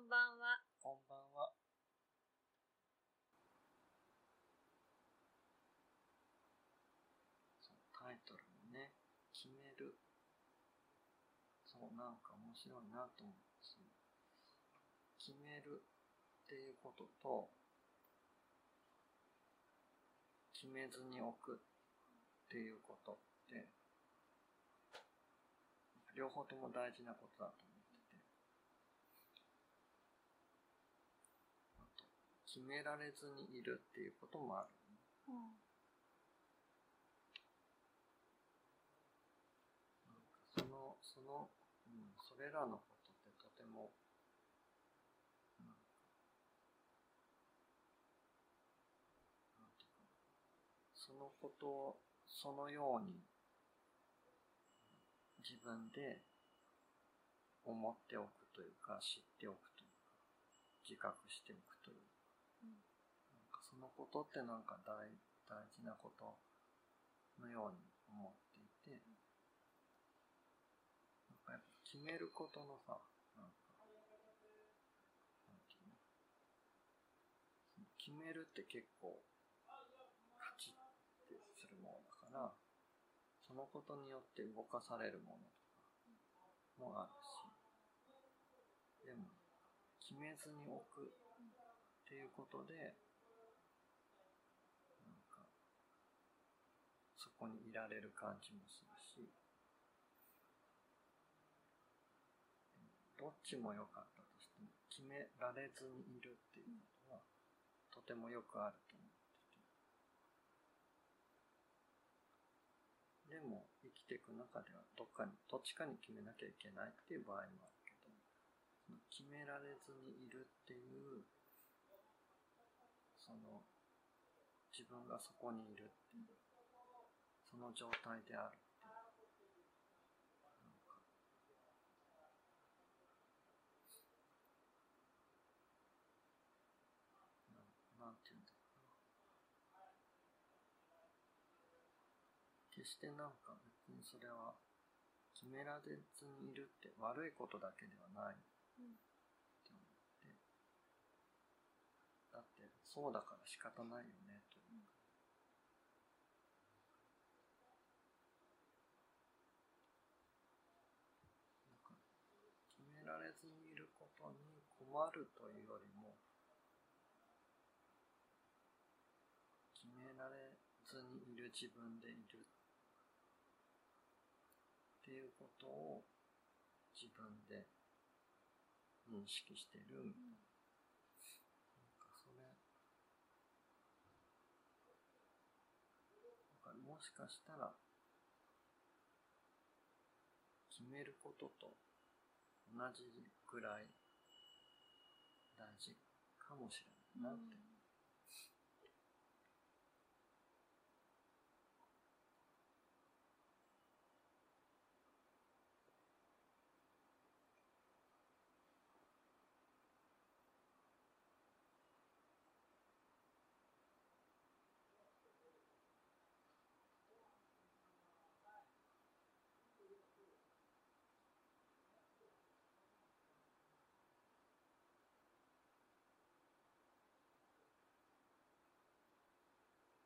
んばんは。こんばんは。そう、タイトルもね、決める。そう、なんか面白いなと思って、決めるっていうことと、決めずに置くっていうことって、両方とも大事なことだと思ってて、あと、決められずにいるっていうこともある、ね。うん。なんかその、その、うん、それらのことってとても、なん、なんていうか、そのことをそのように自分で思っておくというか、知っておくというか、自覚しておくという、かそのことってなんか大大事なことのように思っていて、なんかやっぱ決めることのさ、なんか、なんていうの決めるって結構、カチッてするものだから、そのことによって動かされるものとかもあるし、でも、決めずに置くっていうことで、なんか、そこにいられる感じもするし、どっちも良かったとしても、決められずにいるっていうことは、とてもよくあると思ってて。でも、生きていく中では、どっかに、どっちかに決めなきゃいけないっていう場合もあるけど、その決められずにいるっていう、その、自分がそこにいるっていう、その状態であるっていう、なんか、なんなんていうんだろうな。決してなんか別にそれは決められずにいるって悪いことだけではないうん。って思って、だってそうだから仕方ないよね、というか。なんか決められずにいることに困るというよりも、決められずにいる自分でいるっていうことを自分で認識してるみたいなかそれ、なんかもしかしたら、決めることと同じぐらい大事かもしれないなって。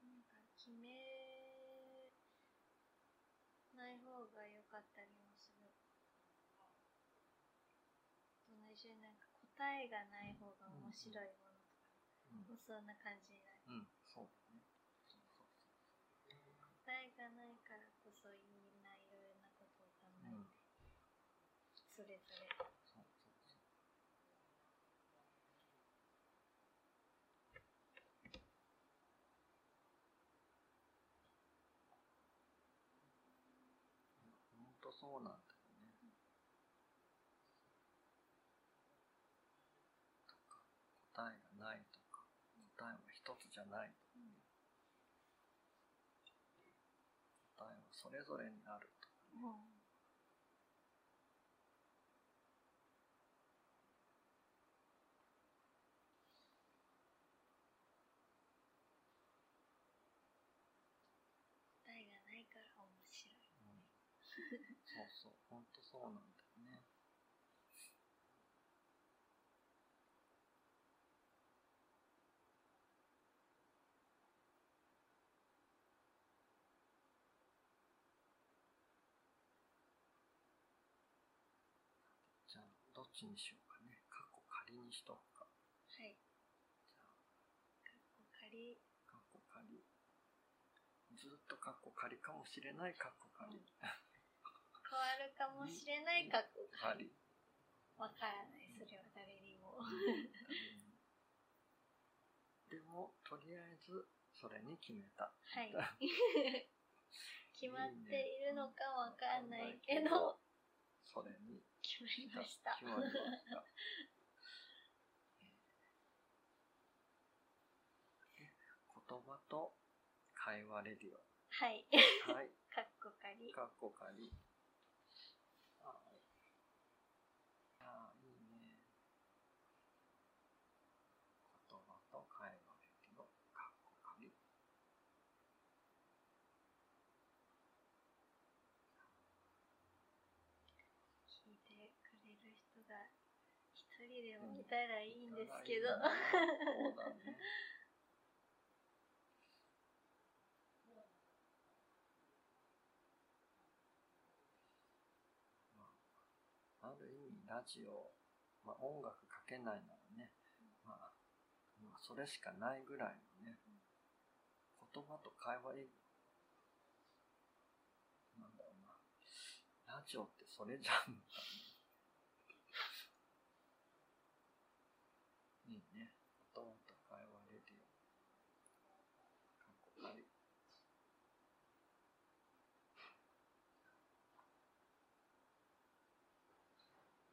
うんか決めない方が良かったりもする。と同じでなんか答えがない方が面白いものとか、うんそんな感じになる。うん、そうだね。答えがないからこそみんないろいろなことを考えて、うんそれぞれ。そうそうそう。ほんとそうなんだよね。とか、答えがないとか、答えは一つじゃないとか、答えはそれぞれにあるそう、ほんとそうなんだよね。じゃあ、どっちにしようかね。過去仮にしとくか。はい。じゃあ、過去仮。過去仮。ずっと過去仮かもしれない過去仮。わるかもしれないかっこ仮。仮。わからない、それは誰にも。でも、とりあえず、それに決めた。はい。決まっているのかわかんないけど、それに決まりました。決まりました。言葉と会話レディはい。オ。はい。かっこ仮。かっこ仮。はい。ああ、いいね。言葉と会話レディオ。かっこ仮。聞いてくれる人が一人でもいたらいいんですけど。そうだね。あ、る意味ラジオ、まあ、音楽かけないならね、まあ、まあ、それしかないぐらいのね、言葉と会話で、なんだろうな、ラジオってそれじゃん。いいね。言葉と会話レディオ。かっこ仮。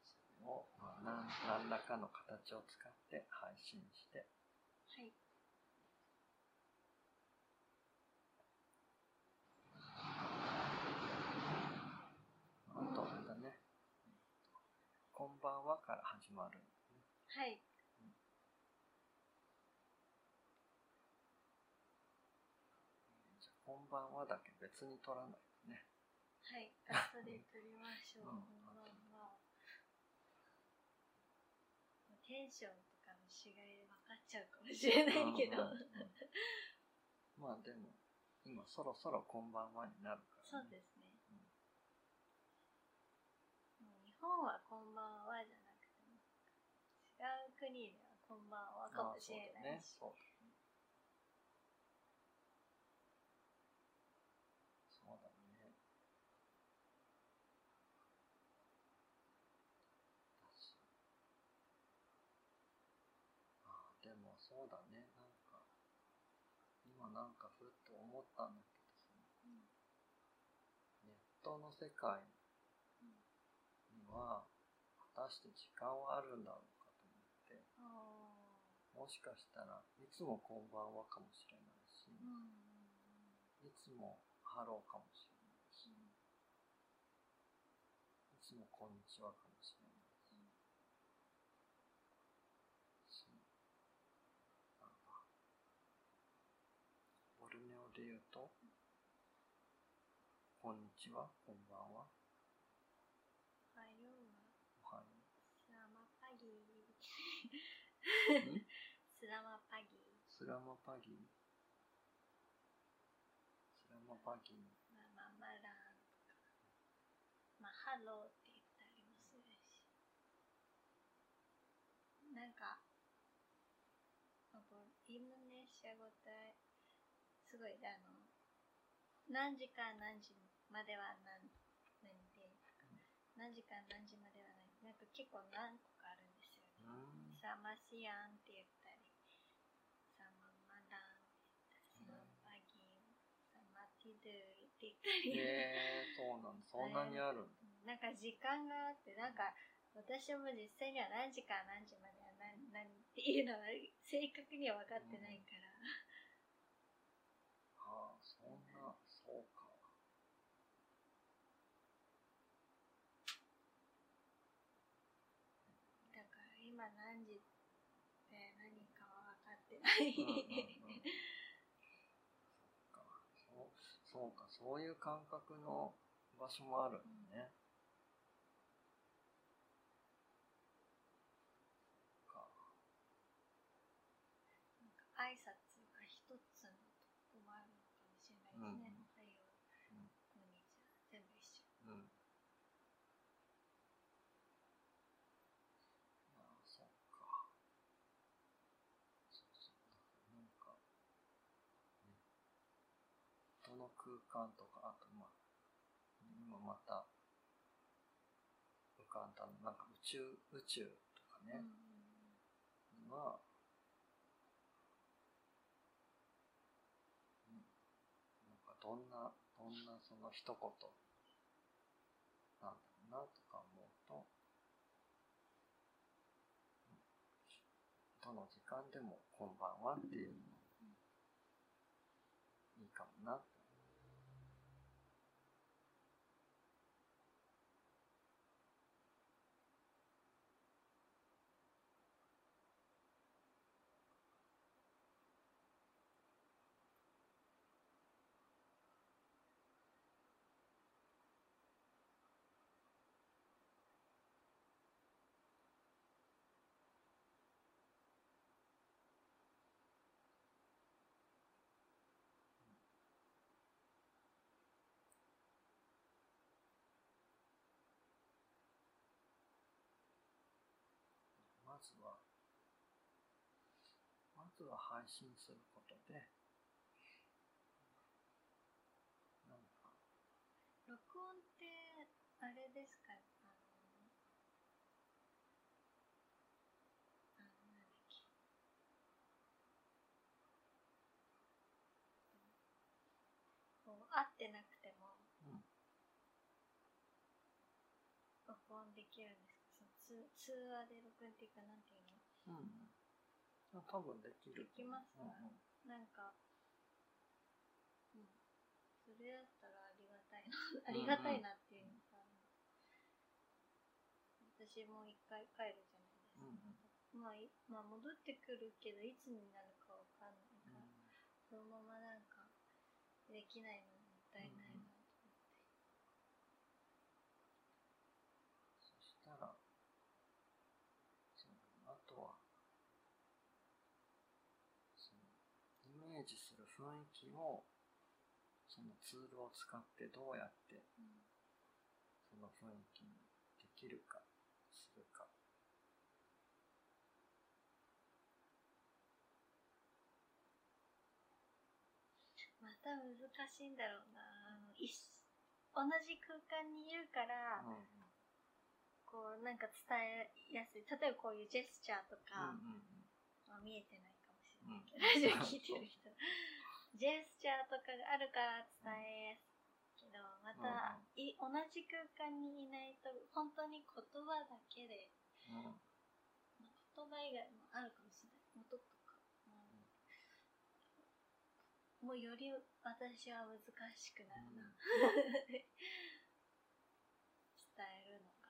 それを、まあ、なん何らかの形を使って配信して、はい。あとあれだね。こんばんはから始まるね。はい。じゃあこんばんはだけ別に取らないとね。はい。後で撮りましょう。うんこんばんは。テンションとかの違いで分かっちゃうかもしれないけど。まあでも、今そろそろこんばんはになるから、そうですね。もう日本はこんばんはじゃなくても、違う国ではこんばんはかもしれないし。あそうだね。そうだね。そうだね。確かに。ああ、でもそうだね。なんか、今なんかふっと思ったんだけどさ、うんネットの世界には、果たして時間はあるんだろうかと思って、もしかしたらいつもこんばんはかもしれないし、うんいつもハローかもしれないし、いつもこんにちはかもしれないし、そうなんだボルネオで言うと、こんにちは、こんばんは、おはようおはよ selamat pagi。う。ん？ selamat pagi。se lamat pagi selamat pagiまあまあ malam とか。まあハローって言ったりもするし。なんか、インドネシア語って、すごい、あの、何時から何時までは何、何で、何時から何時までは何、なんか結構何個かあるんですよね。サマシアンって言ったり、サママランって言ったり、サマパギン、サマティドゥって言ったり、へえー、そうなんだ。そんなにある。なんか時間があって、なんか私も実際には何時から何時までは何何っていうのは正確には分かってないから、ああ、そんな、そうか。だから今何時って何かはそうか、そういう感覚の場所もあるんだね。うんかなんか挨拶が一つのとこもあるのかもしれないですね。うんおはよう、うんこんにちは、全部一緒。うん。の空間とか、あとまあ、今また浮かんだの、なんか宇宙、宇宙とかね、は、うんなんかどんな、どんなその一言なんだろうなとか思うと、うんどの時間でもこんばんはっていうのもいいかもなって。ずは、まずは配信することで、なんか、録音ってあれですか？あのあのなんだっけ？こう会ってなくてもうん、録音できるんです通通話で録音っていうかなんていうの？うん。多分できる。できますうんうん。なんか、うん、それだったらありがたいな、ありがたいなっていうのか、私も一回帰るじゃないですか。うんまあ、いまあ、戻ってくるけど、いつになるかわかんないから、そのままなんか、できないのもったいないなと思って。そしたら、そうあとは、その、イメージする雰囲気を、そのツールを使ってどうやってうんその雰囲気にできるか、するか。また難しいんだろうな。同じ空間にいるから、うんうんこうなんか伝えやすい。例えばこういうジェスチャーとか、うんうんまあ、見えてないうんど、ラジオ聞いてる人。ジェスチャーとかがあるから伝えけど、また、い同じ空間にいないと、本当に言葉だけで、うんまあ言葉以外もあるかもしれない。音とか。うんもうより私は難しくなるな。伝えるのが。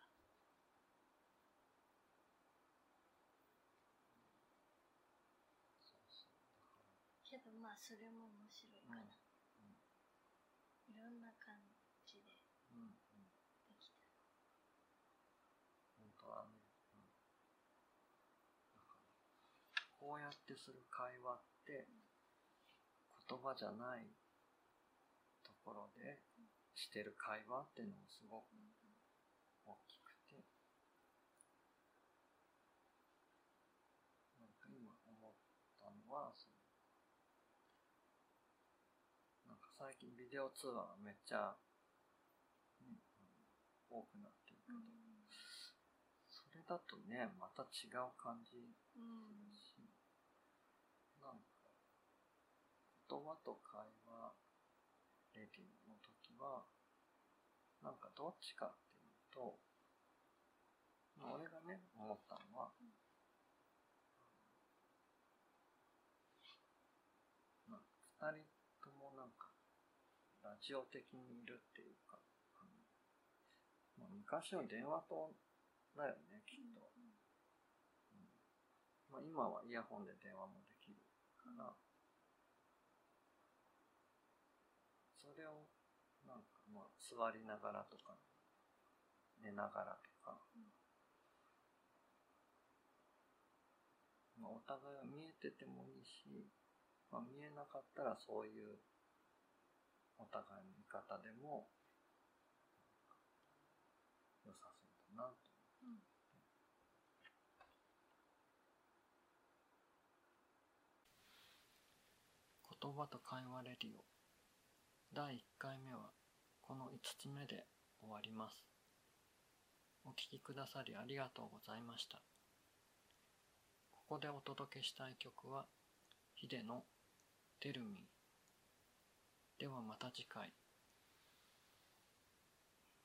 そうそう。けどまあそれも面白いかな。だから、いろんな感じでうんうん。できた。本当はね、うん。だから、こうやってする会話って、言葉じゃないところでしてる会話っていうのもすごく大きくて、なんか今思ったのは、その、なんか最近ビデオ通話がめっちゃ、ね、多くなってるけど、それだとね、また違う感じ。うん。し、なんか、言葉と会話、レディの時は、なんかどっちかっていうと、まあ俺がね、思ったのは、うん。なんか、ラジオ的にいるっていうか、まあ、昔の電話と、だよね、きっと。うんまあ、今はイヤホンで電話もできるから、それを、なんか、まあ、座りながらとか、寝ながらとか、まあ、お互いが見えててもいいし、まあ、見えなかったらそういう、お互いの見方でも、良さそうだなとうん言葉と会話レディオ第1回目はこの5つ目で終わります。お聴きくださりありがとうございました。ここでお届けしたい曲は、ヒデのテルミー。ではまた次回。